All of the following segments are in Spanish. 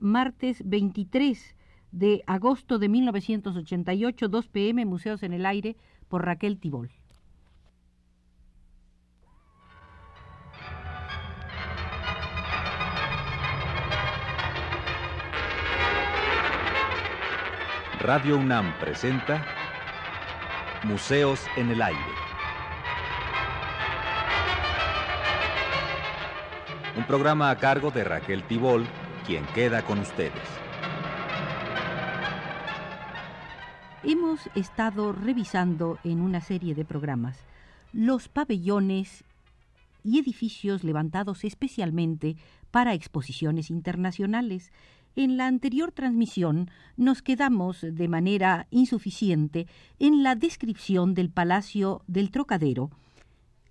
martes 23 de agosto de 1988, 2 pm, Museos en el Aire, por Raquel Tibol. Radio UNAM presenta Museos en el Aire. Un programa a cargo de Raquel Tibol, quien queda con ustedes. Hemos estado revisando en una serie de programas los pabellones y edificios levantados especialmente para exposiciones internacionales en la anterior transmisión nos quedamos de manera insuficiente en la descripción del Palacio del Trocadero,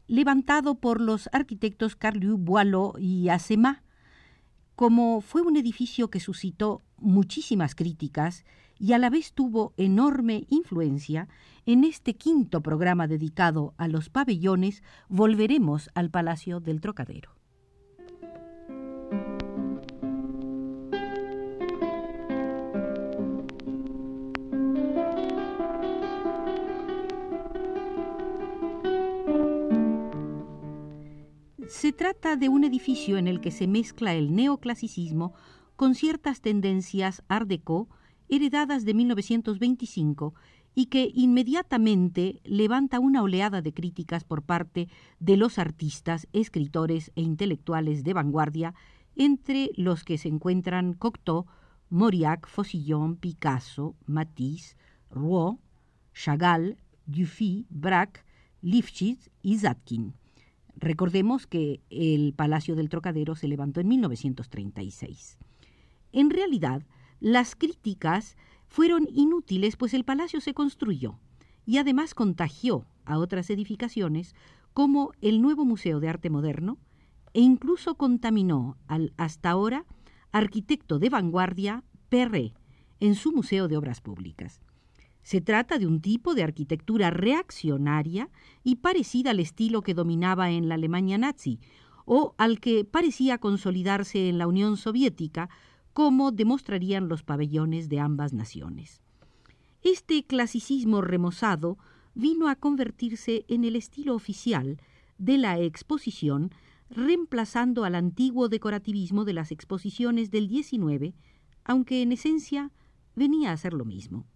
levantado por los arquitectos Carliu Boileau y Asema. Como fue un edificio que suscitó muchísimas críticas y a la vez tuvo enorme influencia, en este quinto programa dedicado a los pabellones volveremos al Palacio del Trocadero. Se trata de un edificio en el que se mezcla el neoclasicismo con ciertas tendencias art déco heredadas de 1925 y que inmediatamente levanta una oleada de críticas por parte de los artistas, escritores e intelectuales de vanguardia, entre los que se encuentran Cocteau, Mauriac, Faucillon, Picasso, Matisse, Rouault, Chagall, Dufy, Braque, Lifshitz y Zatkin. Recordemos que el Palacio del Trocadero se levantó en 1936. En realidad, las críticas fueron inútiles, pues el palacio se construyó y además contagió a otras edificaciones como el nuevo Museo de Arte Moderno e incluso contaminó al hasta ahora arquitecto de vanguardia Perret en su Museo de Obras Públicas. Se trata de un tipo de arquitectura reaccionaria y parecida al estilo que dominaba en la Alemania nazi o al que parecía consolidarse en la Unión Soviética, como demostrarían los pabellones de ambas naciones. Este clasicismo remozado vino a convertirse en el estilo oficial de la exposición, reemplazando al antiguo decorativismo de las exposiciones del XIX, aunque en esencia venía a ser lo mismo.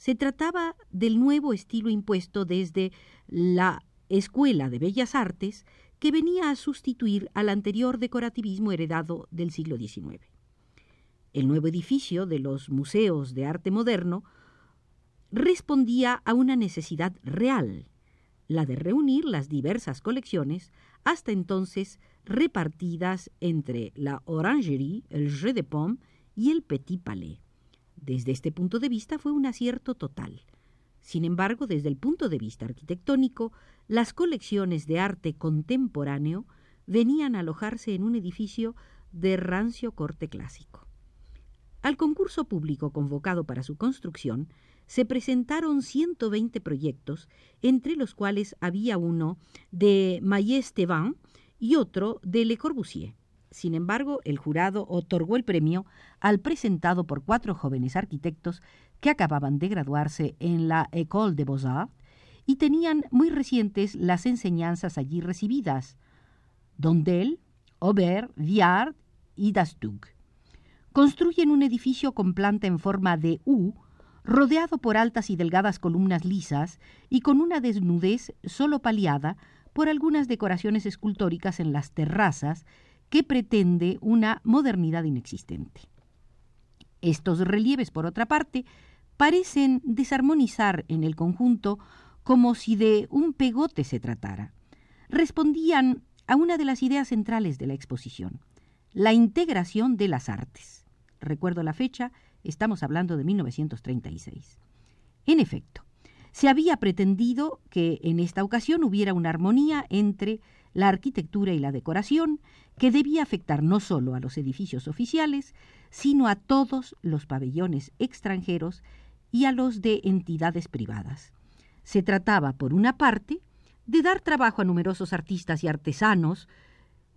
Se trataba del nuevo estilo impuesto desde la Escuela de Bellas Artes que venía a sustituir al anterior decorativismo heredado del siglo XIX. El nuevo edificio de los museos de arte moderno respondía a una necesidad real, la de reunir las diversas colecciones hasta entonces repartidas entre la Orangerie, el Jeu de Paume y el Petit Palais. Desde este punto de vista fue un acierto total. Sin embargo, desde el punto de vista arquitectónico, las colecciones de arte contemporáneo venían a alojarse en un edificio de rancio corte clásico. Al concurso público convocado para su construcción se presentaron 120 proyectos, entre los cuales había uno de Mayes Thévin y otro de Le Corbusier. Sin embargo, el jurado otorgó el premio al presentado por cuatro jóvenes arquitectos que acababan de graduarse en la École de Beaux-Arts y tenían muy recientes las enseñanzas allí recibidas: Dondel, Aubert, Viard y Dastug. Construyen un edificio con planta en forma de U, rodeado por altas y delgadas columnas lisas y con una desnudez solo paliada por algunas decoraciones escultóricas en las terrazas que pretende una modernidad inexistente. Estos relieves, por otra parte, parecen desarmonizar en el conjunto como si de un pegote se tratara. Respondían a una de las ideas centrales de la exposición, la integración de las artes. Recuerdo la fecha, estamos hablando de 1936. En efecto, se había pretendido que en esta ocasión hubiera una armonía entre la arquitectura y la decoración que debía afectar no solo a los edificios oficiales, sino a todos los pabellones extranjeros y a los de entidades privadas. Se trataba, por una parte, de dar trabajo a numerosos artistas y artesanos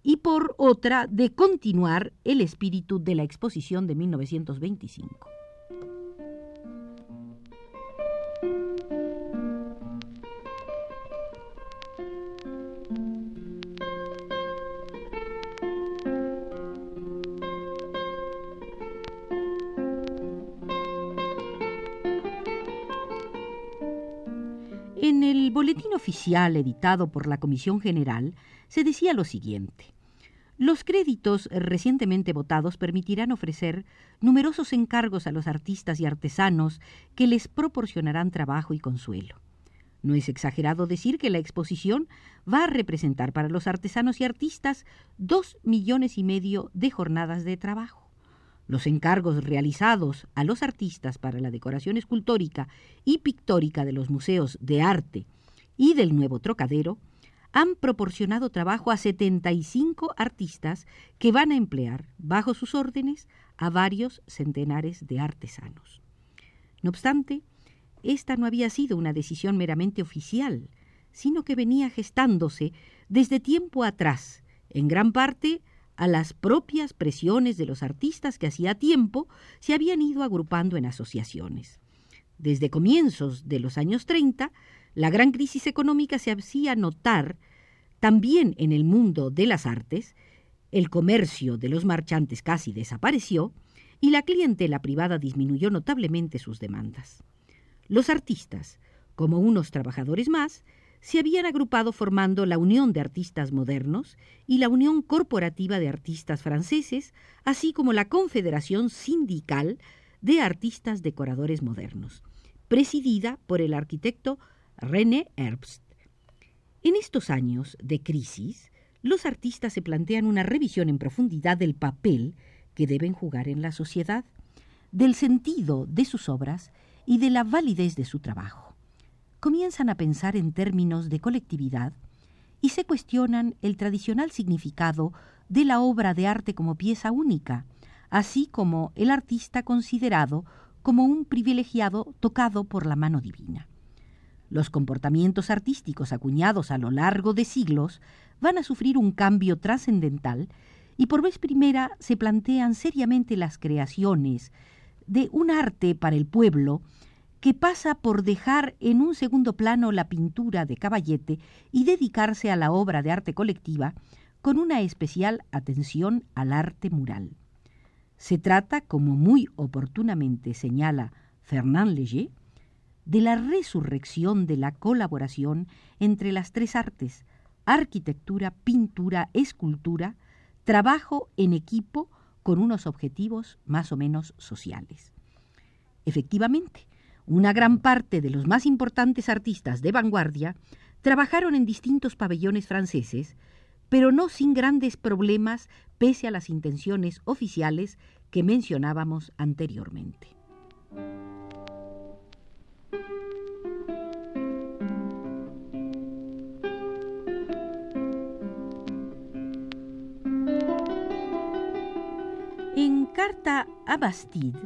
y por otra de continuar el espíritu de la exposición de 1925. Boletín oficial editado por la Comisión General se decía lo siguiente. Los créditos recientemente votados permitirán ofrecer numerosos encargos a los artistas y artesanos que les proporcionarán trabajo y consuelo. No es exagerado decir que la exposición va a representar para los artesanos y artistas dos millones y medio de jornadas de trabajo. Los encargos realizados a los artistas para la decoración escultórica y pictórica de los museos de arte y del Nuevo Trocadero han proporcionado trabajo a 75 artistas que van a emplear bajo sus órdenes a varios centenares de artesanos. No obstante, esta no había sido una decisión meramente oficial, sino que venía gestándose desde tiempo atrás, en gran parte a las propias presiones de los artistas que hacía tiempo se habían ido agrupando en asociaciones. Desde comienzos de los años 30, la gran crisis económica se hacía notar también en el mundo de las artes, el comercio de los marchantes casi desapareció y la clientela privada disminuyó notablemente sus demandas. Los artistas, como unos trabajadores más, se habían agrupado formando la Unión de Artistas Modernos y la Unión Corporativa de Artistas Franceses, así como la Confederación Sindical de Artistas Decoradores Modernos, presidida por el arquitecto René Herbst. En estos años de crisis, los artistas se plantean una revisión en profundidad del papel que deben jugar en la sociedad, del sentido de sus obras y de la validez de su trabajo comienzan a pensar en términos de colectividad y se cuestionan el tradicional significado de la obra de arte como pieza única, así como el artista considerado como un privilegiado tocado por la mano divina. Los comportamientos artísticos acuñados a lo largo de siglos van a sufrir un cambio trascendental y por vez primera se plantean seriamente las creaciones de un arte para el pueblo que pasa por dejar en un segundo plano la pintura de caballete y dedicarse a la obra de arte colectiva con una especial atención al arte mural. Se trata, como muy oportunamente señala Fernand Léger, de la resurrección de la colaboración entre las tres artes, arquitectura, pintura, escultura, trabajo en equipo con unos objetivos más o menos sociales. Efectivamente, una gran parte de los más importantes artistas de vanguardia trabajaron en distintos pabellones franceses, pero no sin grandes problemas pese a las intenciones oficiales que mencionábamos anteriormente. En Carta a Bastide,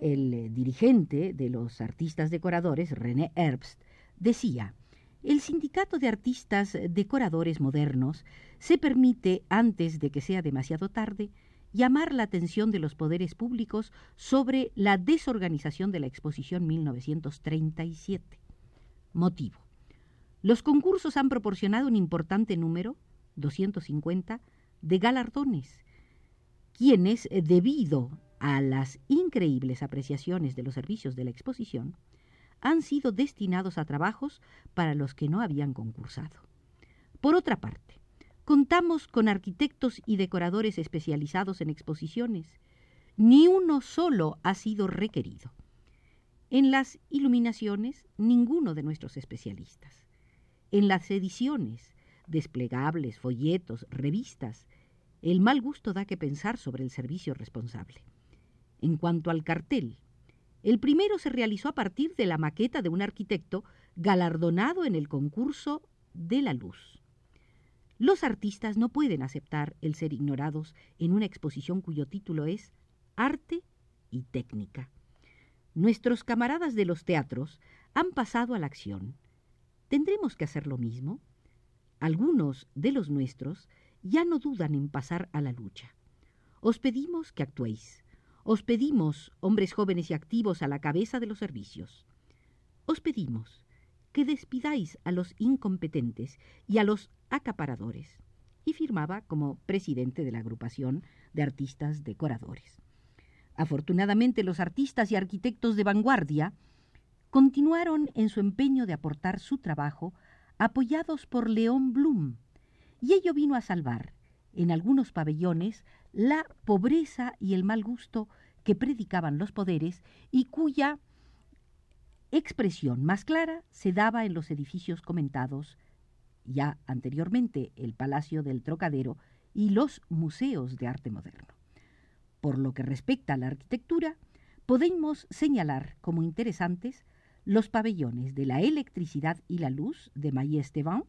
el eh, dirigente de los artistas decoradores, René Herbst, decía, el sindicato de artistas decoradores modernos se permite, antes de que sea demasiado tarde, llamar la atención de los poderes públicos sobre la desorganización de la exposición 1937. Motivo. Los concursos han proporcionado un importante número, 250, de galardones, quienes, eh, debido a las increíbles apreciaciones de los servicios de la exposición, han sido destinados a trabajos para los que no habían concursado. Por otra parte, contamos con arquitectos y decoradores especializados en exposiciones. Ni uno solo ha sido requerido. En las iluminaciones, ninguno de nuestros especialistas. En las ediciones, desplegables, folletos, revistas, el mal gusto da que pensar sobre el servicio responsable. En cuanto al cartel, el primero se realizó a partir de la maqueta de un arquitecto galardonado en el concurso de la luz. Los artistas no pueden aceptar el ser ignorados en una exposición cuyo título es Arte y Técnica. Nuestros camaradas de los teatros han pasado a la acción. ¿Tendremos que hacer lo mismo? Algunos de los nuestros ya no dudan en pasar a la lucha. Os pedimos que actuéis. Os pedimos, hombres jóvenes y activos a la cabeza de los servicios. Os pedimos que despidáis a los incompetentes y a los acaparadores. Y firmaba como presidente de la agrupación de artistas decoradores. Afortunadamente los artistas y arquitectos de vanguardia continuaron en su empeño de aportar su trabajo apoyados por León Blum, y ello vino a salvar, en algunos pabellones, la pobreza y el mal gusto que predicaban los poderes y cuya expresión más clara se daba en los edificios comentados ya anteriormente el Palacio del Trocadero y los museos de arte moderno. Por lo que respecta a la arquitectura, podemos señalar como interesantes los pabellones de la electricidad y la luz de Maillé Esteban,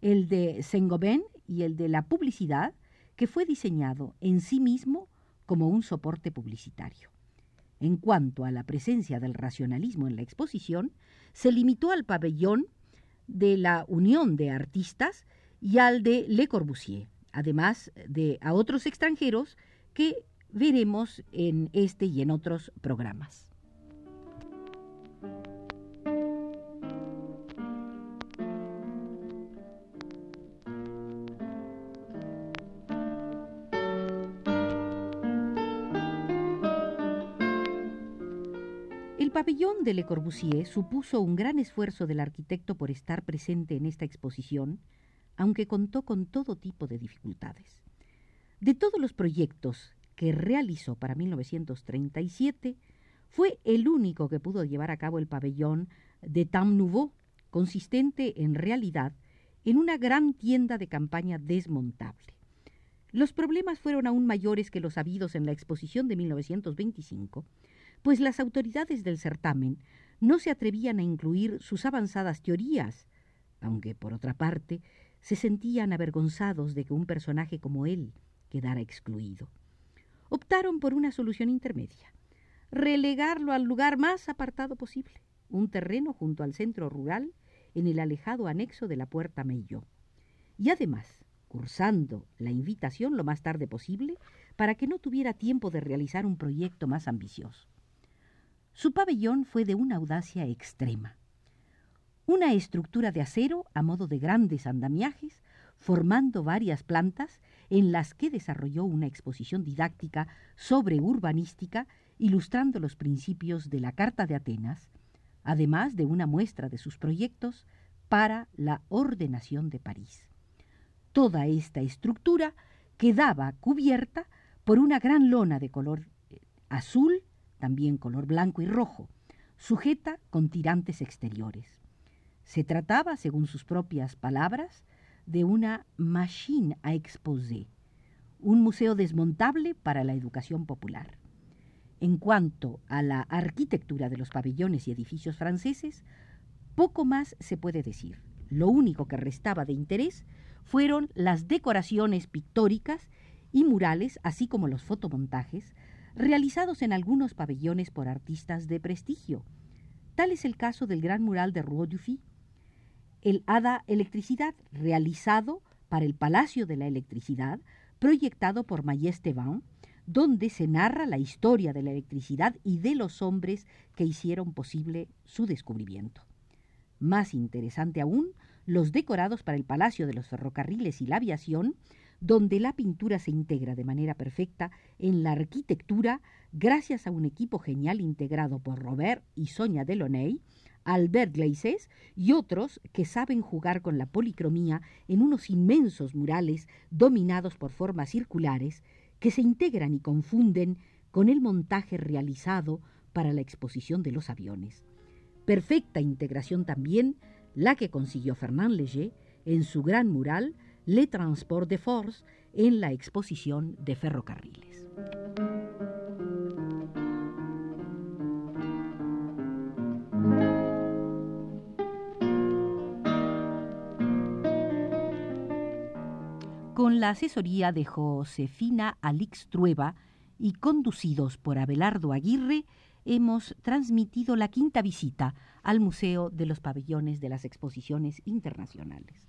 el de Saint-Gobain y el de la publicidad, que fue diseñado en sí mismo como un soporte publicitario. En cuanto a la presencia del racionalismo en la exposición, se limitó al pabellón de la Unión de Artistas y al de Le Corbusier, además de a otros extranjeros que veremos en este y en otros programas. Pabellón de Le Corbusier supuso un gran esfuerzo del arquitecto por estar presente en esta exposición, aunque contó con todo tipo de dificultades. De todos los proyectos que realizó para 1937, fue el único que pudo llevar a cabo el pabellón de Tam Nouveau, consistente en realidad en una gran tienda de campaña desmontable. Los problemas fueron aún mayores que los habidos en la exposición de 1925, pues las autoridades del certamen no se atrevían a incluir sus avanzadas teorías, aunque por otra parte se sentían avergonzados de que un personaje como él quedara excluido. Optaron por una solución intermedia, relegarlo al lugar más apartado posible, un terreno junto al centro rural en el alejado anexo de la Puerta Meilló. Y además, cursando la invitación lo más tarde posible para que no tuviera tiempo de realizar un proyecto más ambicioso. Su pabellón fue de una audacia extrema. Una estructura de acero a modo de grandes andamiajes, formando varias plantas en las que desarrolló una exposición didáctica sobre urbanística, ilustrando los principios de la Carta de Atenas, además de una muestra de sus proyectos para la ordenación de París. Toda esta estructura quedaba cubierta por una gran lona de color eh, azul también color blanco y rojo, sujeta con tirantes exteriores. Se trataba, según sus propias palabras, de una machine à exposer, un museo desmontable para la educación popular. En cuanto a la arquitectura de los pabellones y edificios franceses, poco más se puede decir. Lo único que restaba de interés fueron las decoraciones pictóricas y murales, así como los fotomontajes, realizados en algunos pabellones por artistas de prestigio. Tal es el caso del gran mural de Rue Dufy, el Hada Electricidad, realizado para el Palacio de la Electricidad, proyectado por Maillé Esteban, donde se narra la historia de la electricidad y de los hombres que hicieron posible su descubrimiento. Más interesante aún, los decorados para el Palacio de los Ferrocarriles y la Aviación, donde la pintura se integra de manera perfecta en la arquitectura gracias a un equipo genial integrado por Robert y Sonia Delaunay, Albert Gleises y otros que saben jugar con la policromía en unos inmensos murales dominados por formas circulares que se integran y confunden con el montaje realizado para la exposición de los aviones. Perfecta integración también la que consiguió Fernand Léger en su gran mural le Transport de Force en la exposición de ferrocarriles. Con la asesoría de Josefina Alix Trueba y conducidos por Abelardo Aguirre, hemos transmitido la quinta visita al Museo de los Pabellones de las Exposiciones Internacionales.